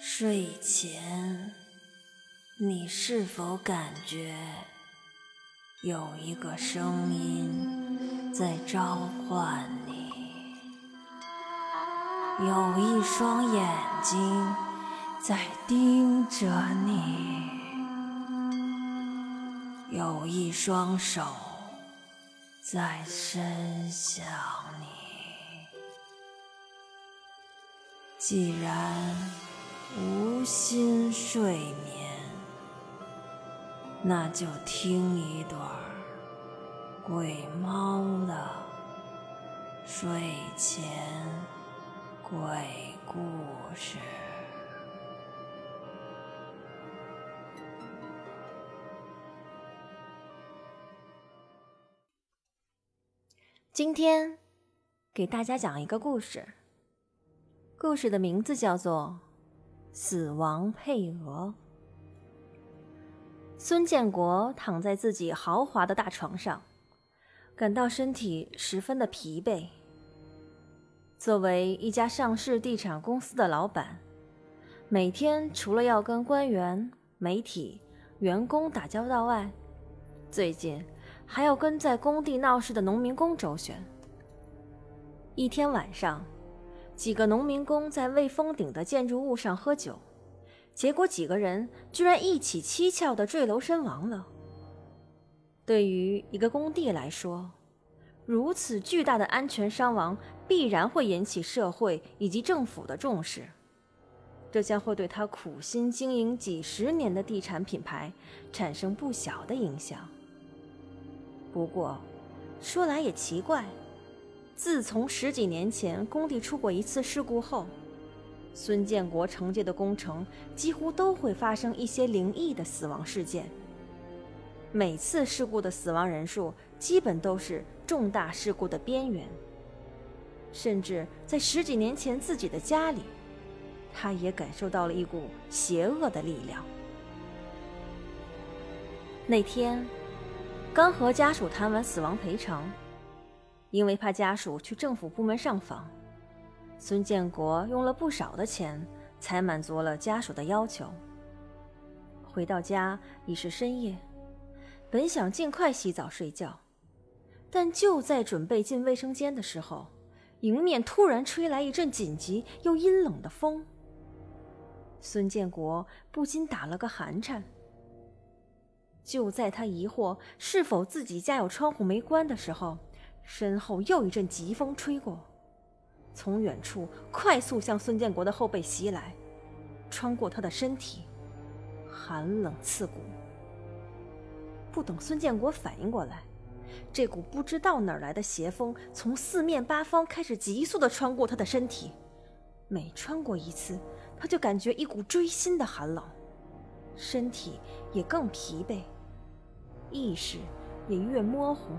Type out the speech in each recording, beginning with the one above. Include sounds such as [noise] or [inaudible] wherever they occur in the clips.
睡前，你是否感觉有一个声音在召唤你？有一双眼睛在盯着你，有一双手在伸向你。既然。无心睡眠，那就听一段鬼猫的睡前鬼故事。今天给大家讲一个故事，故事的名字叫做。死亡配额。孙建国躺在自己豪华的大床上，感到身体十分的疲惫。作为一家上市地产公司的老板，每天除了要跟官员、媒体、员工打交道外，最近还要跟在工地闹事的农民工周旋。一天晚上。几个农民工在未封顶的建筑物上喝酒，结果几个人居然一起蹊跷的坠楼身亡了。对于一个工地来说，如此巨大的安全伤亡必然会引起社会以及政府的重视，这将会对他苦心经营几十年的地产品牌产生不小的影响。不过，说来也奇怪。自从十几年前工地出过一次事故后，孙建国承接的工程几乎都会发生一些灵异的死亡事件。每次事故的死亡人数基本都是重大事故的边缘，甚至在十几年前自己的家里，他也感受到了一股邪恶的力量。那天，刚和家属谈完死亡赔偿。因为怕家属去政府部门上访，孙建国用了不少的钱才满足了家属的要求。回到家已是深夜，本想尽快洗澡睡觉，但就在准备进卫生间的时候，迎面突然吹来一阵紧急又阴冷的风。孙建国不禁打了个寒颤。就在他疑惑是否自己家有窗户没关的时候，身后又一阵疾风吹过，从远处快速向孙建国的后背袭来，穿过他的身体，寒冷刺骨。不等孙建国反应过来，这股不知道哪儿来的邪风从四面八方开始急速的穿过他的身体，每穿过一次，他就感觉一股锥心的寒冷，身体也更疲惫，意识也越模糊。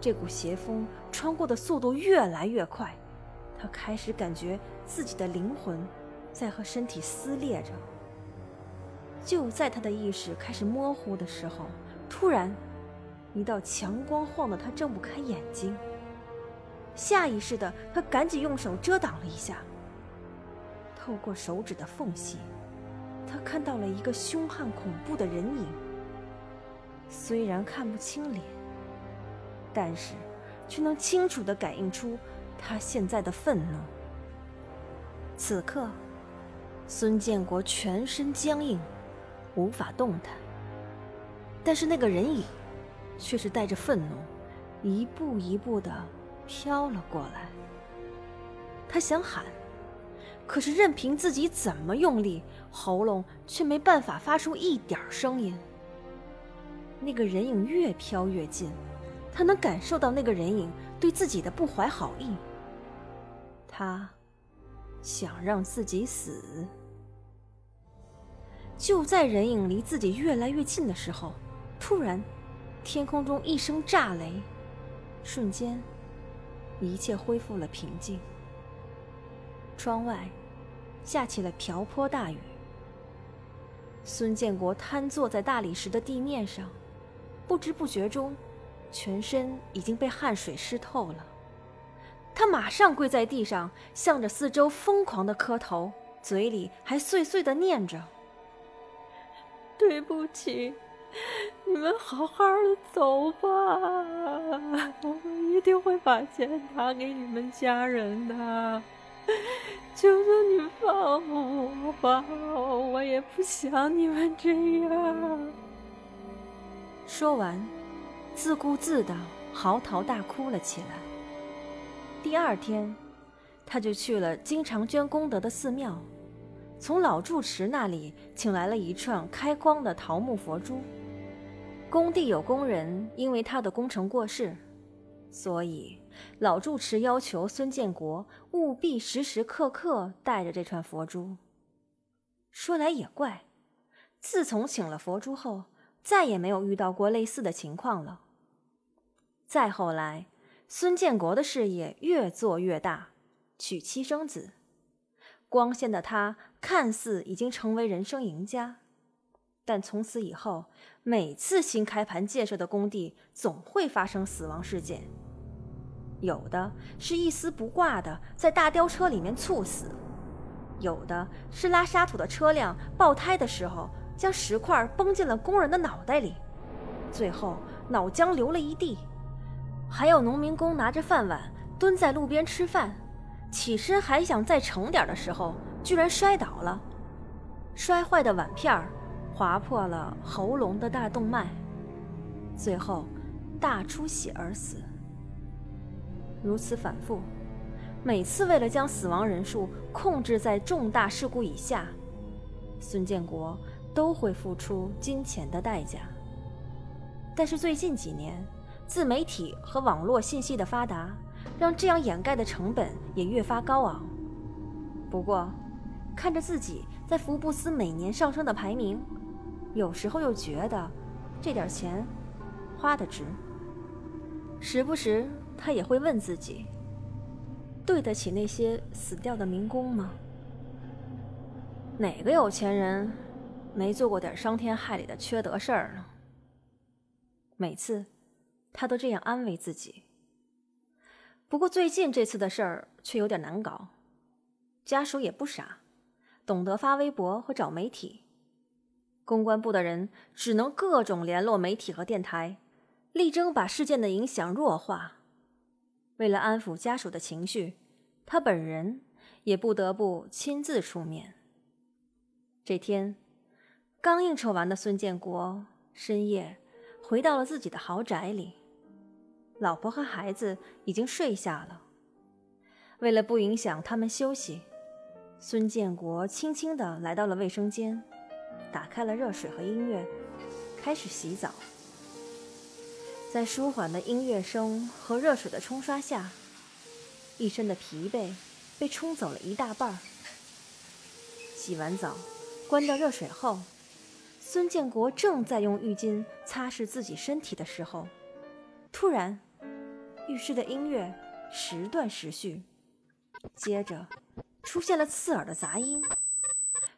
这股邪风穿过的速度越来越快，他开始感觉自己的灵魂在和身体撕裂着。就在他的意识开始模糊的时候，突然，一道强光晃得他睁不开眼睛。下意识的，他赶紧用手遮挡了一下。透过手指的缝隙，他看到了一个凶悍恐怖的人影。虽然看不清脸。但是，却能清楚地感应出他现在的愤怒。此刻，孙建国全身僵硬，无法动弹。但是那个人影，却是带着愤怒，一步一步地飘了过来。他想喊，可是任凭自己怎么用力，喉咙却没办法发出一点声音。那个人影越飘越近。他能感受到那个人影对自己的不怀好意，他想让自己死。就在人影离自己越来越近的时候，突然，天空中一声炸雷，瞬间，一切恢复了平静。窗外下起了瓢泼大雨。孙建国瘫坐在大理石的地面上，不知不觉中。全身已经被汗水湿透了，他马上跪在地上，向着四周疯狂的磕头，嘴里还碎碎的念着：“对不起，你们好好的走吧，我们一定会把钱打给你们家人的。求求你放我吧，我也不想你们这样。”说完，自顾自的嚎啕大哭了起来。第二天，他就去了经常捐功德的寺庙。从老住持那里请来了一串开光的桃木佛珠。工地有工人因为他的工程过世，所以老住持要求孙建国务必时时刻刻带着这串佛珠。说来也怪，自从请了佛珠后，再也没有遇到过类似的情况了。再后来，孙建国的事业越做越大，娶妻生子。光鲜的他看似已经成为人生赢家，但从此以后，每次新开盘建设的工地总会发生死亡事件。有的是一丝不挂的在大吊车里面猝死，有的是拉沙土的车辆爆胎的时候将石块崩进了工人的脑袋里，最后脑浆流了一地。还有农民工拿着饭碗蹲在路边吃饭。起身还想再盛点的时候，居然摔倒了，摔坏的碗片划破了喉咙的大动脉，最后大出血而死。如此反复，每次为了将死亡人数控制在重大事故以下，孙建国都会付出金钱的代价。但是最近几年，自媒体和网络信息的发达。让这样掩盖的成本也越发高昂。不过，看着自己在福布斯每年上升的排名，有时候又觉得这点钱花的值。时不时，他也会问自己：对得起那些死掉的民工吗？哪个有钱人没做过点伤天害理的缺德事儿呢？每次，他都这样安慰自己。不过最近这次的事儿却有点难搞，家属也不傻，懂得发微博和找媒体。公关部的人只能各种联络媒体和电台，力争把事件的影响弱化。为了安抚家属的情绪，他本人也不得不亲自出面。这天，刚应酬完的孙建国深夜回到了自己的豪宅里。老婆和孩子已经睡下了。为了不影响他们休息，孙建国轻轻地来到了卫生间，打开了热水和音乐，开始洗澡。在舒缓的音乐声和热水的冲刷下，一身的疲惫被冲走了一大半儿。洗完澡，关掉热水后，孙建国正在用浴巾擦拭自己身体的时候，突然。浴室的音乐时断时续，接着出现了刺耳的杂音。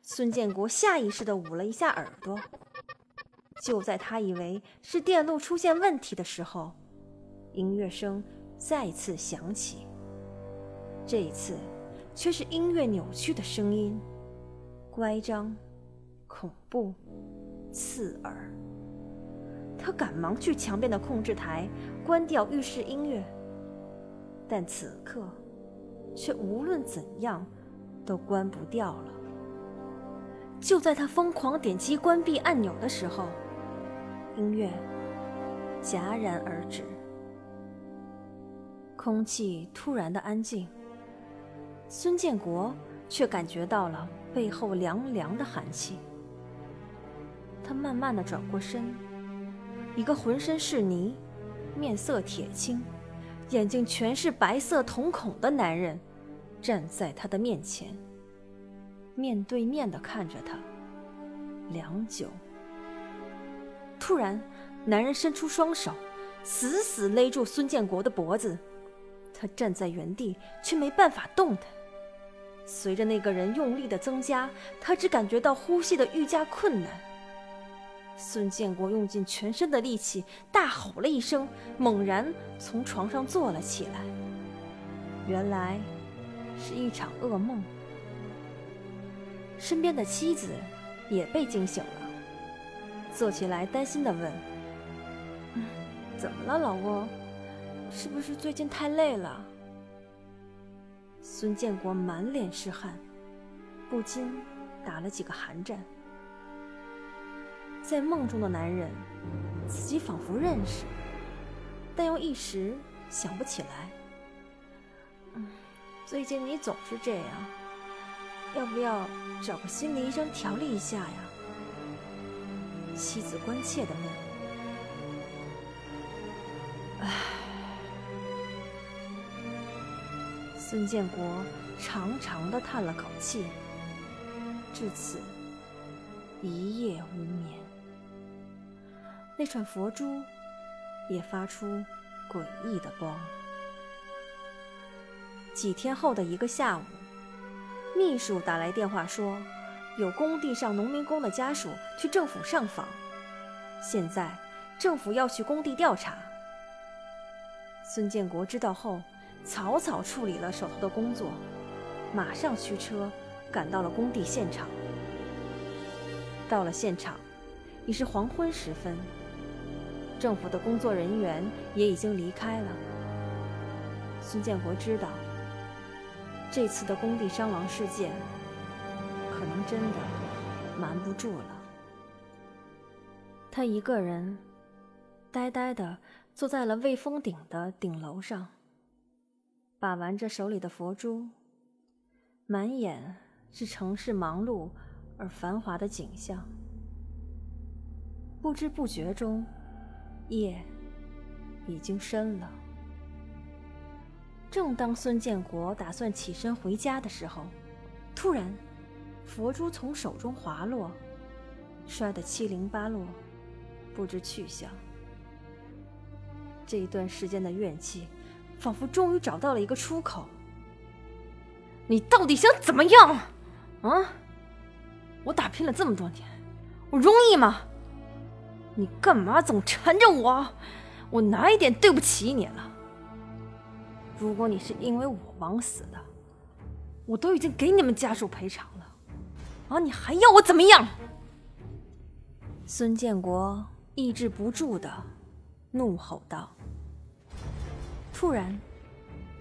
孙建国下意识地捂了一下耳朵。就在他以为是电路出现问题的时候，音乐声再次响起。这一次却是音乐扭曲的声音，乖张、恐怖、刺耳。他赶忙去墙边的控制台关掉浴室音乐，但此刻却无论怎样都关不掉了。就在他疯狂点击关闭按钮的时候，音乐戛然而止，空气突然的安静。孙建国却感觉到了背后凉凉的寒气，他慢慢的转过身。一个浑身是泥、面色铁青、眼睛全是白色瞳孔的男人站在他的面前，面对面的看着他，良久。突然，男人伸出双手，死死勒住孙建国的脖子，他站在原地却没办法动弹。随着那个人用力的增加，他只感觉到呼吸的愈加困难。孙建国用尽全身的力气，大吼了一声，猛然从床上坐了起来。原来是一场噩梦。身边的妻子也被惊醒了，坐起来担心的问：“怎么了，老翁？是不是最近太累了？”孙建国满脸是汗，不禁打了几个寒战。在梦中的男人，自己仿佛认识，但又一时想不起来。最近你总是这样，要不要找个心理医生调理一下呀？妻子关切的问。唉，孙建国长长的叹了口气，至此一夜无眠。那串佛珠也发出诡异的光。几天后的一个下午，秘书打来电话说，有工地上农民工的家属去政府上访，现在政府要去工地调查。孙建国知道后，草草处理了手头的工作，马上驱车赶到了工地现场。到了现场，已是黄昏时分。政府的工作人员也已经离开了。孙建国知道，这次的工地伤亡事件可能真的瞒不住了。他一个人呆呆的坐在了未封顶的顶楼上，把玩着手里的佛珠，满眼是城市忙碌而繁华的景象。不知不觉中。夜已经深了。正当孙建国打算起身回家的时候，突然，佛珠从手中滑落，摔得七零八落，不知去向。这一段时间的怨气，仿佛终于找到了一个出口。你到底想怎么样？啊！我打拼了这么多年，我容易吗？你干嘛总缠着我？我哪一点对不起你了？如果你是因为我枉死的，我都已经给你们家属赔偿了，啊，你还要我怎么样？孙建国抑制不住的怒吼道。突然，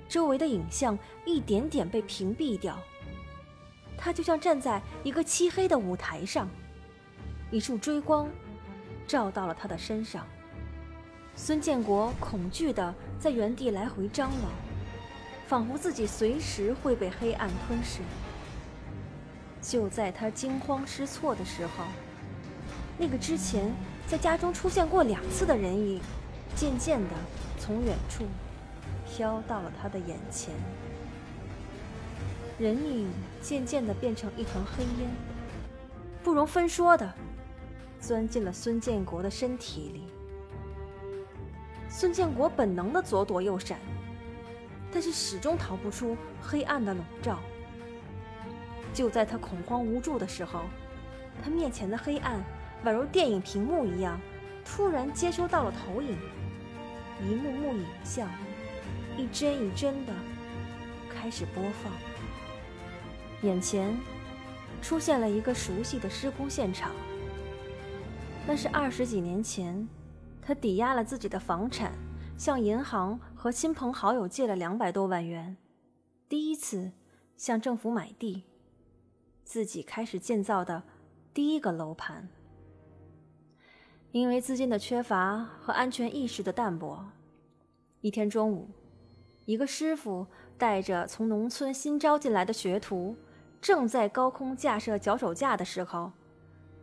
周围的影像一点点被屏蔽掉，他就像站在一个漆黑的舞台上，一束追光。照到了他的身上，孙建国恐惧的在原地来回张望，仿佛自己随时会被黑暗吞噬。就在他惊慌失措的时候，那个之前在家中出现过两次的人影，渐渐的从远处飘到了他的眼前。人影渐渐的变成一团黑烟，不容分说的。钻进了孙建国的身体里。孙建国本能的左躲右闪，但是始终逃不出黑暗的笼罩。就在他恐慌无助的时候，他面前的黑暗宛如电影屏幕一样，突然接收到了投影，一幕幕影像，一帧一帧的开始播放。眼前出现了一个熟悉的施工现场。那是二十几年前，他抵押了自己的房产，向银行和亲朋好友借了两百多万元，第一次向政府买地，自己开始建造的第一个楼盘。因为资金的缺乏和安全意识的淡薄，一天中午，一个师傅带着从农村新招进来的学徒，正在高空架设脚手架的时候。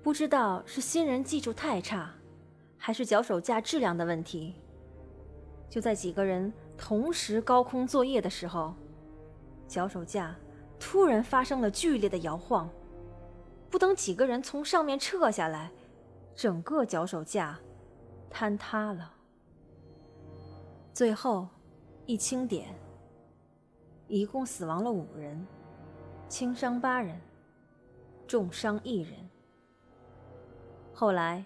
不知道是新人技术太差，还是脚手架质量的问题。就在几个人同时高空作业的时候，脚手架突然发生了剧烈的摇晃。不等几个人从上面撤下来，整个脚手架坍塌了。最后一清点，一共死亡了五人，轻伤八人，重伤一人。后来，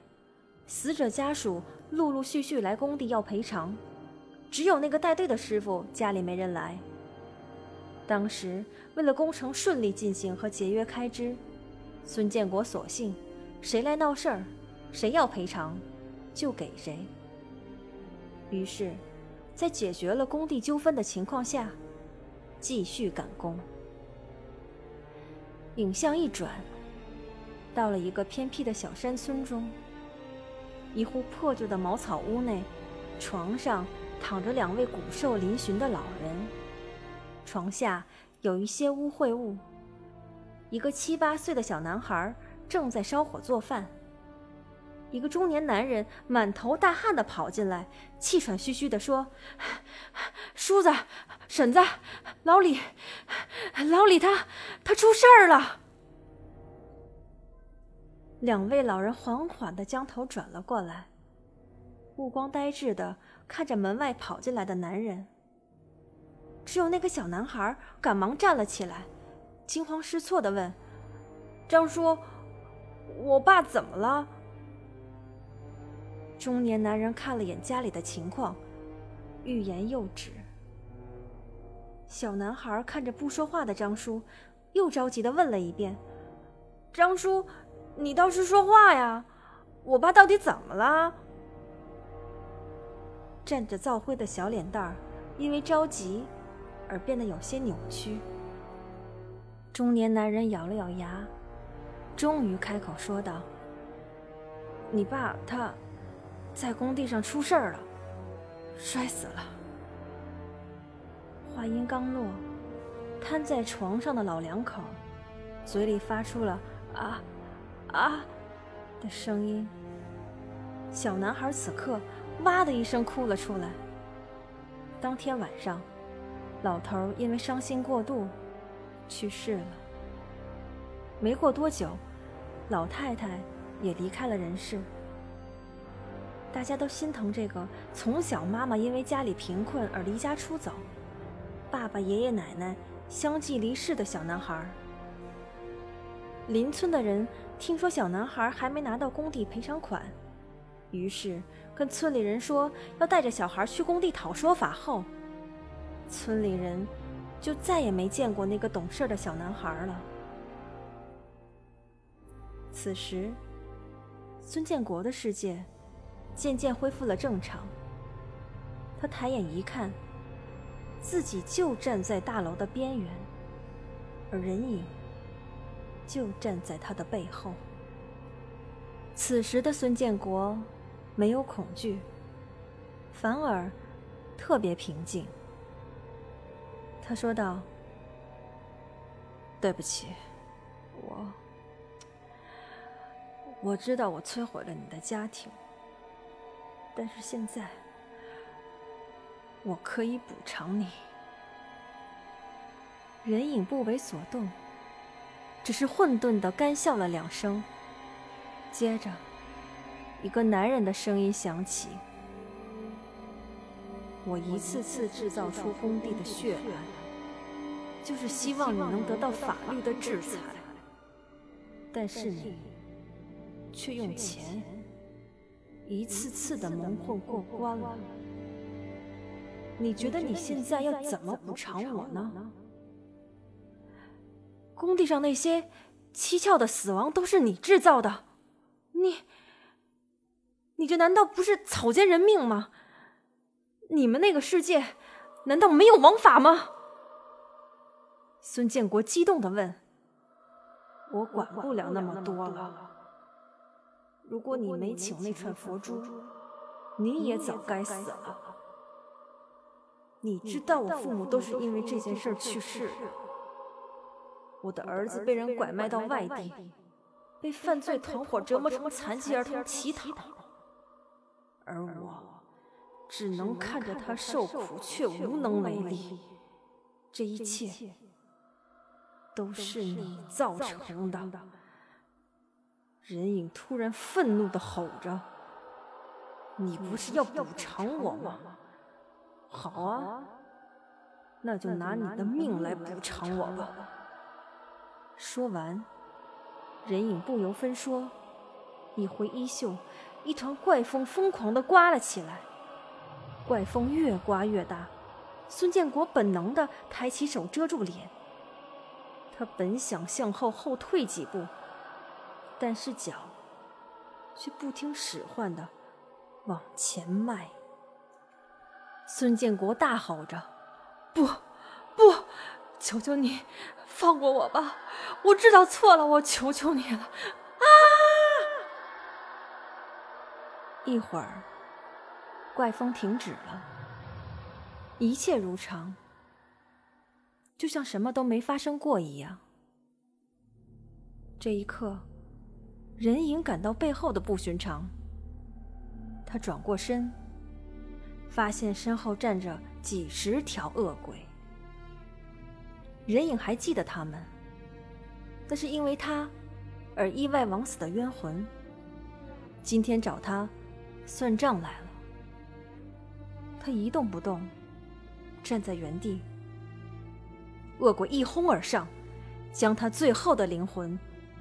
死者家属陆陆续续来工地要赔偿，只有那个带队的师傅家里没人来。当时为了工程顺利进行和节约开支，孙建国索性，谁来闹事儿，谁要赔偿，就给谁。于是，在解决了工地纠纷的情况下，继续赶工。影像一转，到了一个偏僻的小山村中，一户破旧的茅草屋内，床上躺着两位骨瘦嶙峋的老人，床下有一些污秽物。一个七八岁的小男孩正在烧火做饭。一个中年男人满头大汗的跑进来，气喘吁吁的说：“ [sighs] 叔子，婶子，老李，老李他他出事儿了。”两位老人缓缓的将头转了过来，目光呆滞的看着门外跑进来的男人。只有那个小男孩赶忙站了起来，惊慌失措的问：“张叔，我爸怎么了？”中年男人看了眼家里的情况，欲言又止。小男孩看着不说话的张叔，又着急的问了一遍：“张叔，你倒是说话呀！我爸到底怎么了？”沾着灶灰的小脸蛋儿，因为着急而变得有些扭曲。中年男人咬了咬牙，终于开口说道：“你爸他……”在工地上出事儿了，摔死了。话音刚落，瘫在床上的老两口嘴里发出了“啊，啊”的声音。小男孩此刻哇的一声哭了出来。当天晚上，老头因为伤心过度去世了。没过多久，老太太也离开了人世。大家都心疼这个从小妈妈因为家里贫困而离家出走，爸爸、爷爷奶奶相继离世的小男孩。邻村的人听说小男孩还没拿到工地赔偿款，于是跟村里人说要带着小孩去工地讨说法。后，村里人就再也没见过那个懂事的小男孩了。此时，孙建国的世界。渐渐恢复了正常。他抬眼一看，自己就站在大楼的边缘，而人影就站在他的背后。此时的孙建国没有恐惧，反而特别平静。他说道：“对不起，我我知道我摧毁了你的家庭。”但是现在，我可以补偿你。人影不为所动，只是混沌的干笑了两声。接着，一个男人的声音响起：“我一次次制造出工地的血案，就是希望你能得到法律的制裁。但是你却用钱。”一次次的蒙混过关了，你觉得你现在要怎么补偿我呢？工地上那些蹊跷的死亡都是你制造的，你，你这难道不是草菅人命吗？你们那个世界难道没有王法吗？孙建国激动的问：“我管不了那么多了。”如果你没请那串佛珠，你也早该死了。你知道我父母都是因为这件事去世的。我的儿子被人拐卖到外地，被犯罪团伙折磨成残疾儿童乞讨，而我只能看着他受苦，却无能为力。这一切都是你造成的。人影突然愤怒的吼着：“你不是要补偿我吗？好啊，那就拿你的命来补偿我吧。”说完，人影不由分说，一挥衣袖，一团怪风疯狂的刮了起来。怪风越刮越大，孙建国本能的抬起手遮住脸。他本想向后后退几步。但是脚却不听使唤的往前迈。孙建国大吼着：“不，不，求求你放过我吧！我知道错了，我求求你了！”啊！一会儿，怪风停止了，一切如常，就像什么都没发生过一样。这一刻，人影感到背后的不寻常，他转过身。发现身后站着几十条恶鬼，人影还记得他们，那是因为他而意外枉死的冤魂。今天找他算账来了。他一动不动，站在原地。恶鬼一哄而上，将他最后的灵魂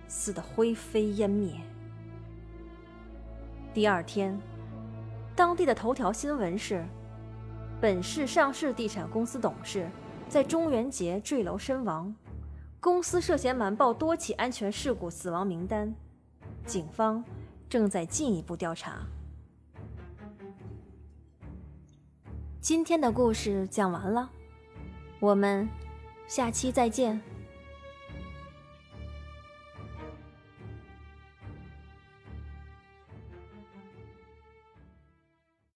撕得灰飞烟灭。第二天。当地的头条新闻是：本市上市地产公司董事在中元节坠楼身亡，公司涉嫌瞒报多起安全事故死亡名单，警方正在进一步调查。今天的故事讲完了，我们下期再见。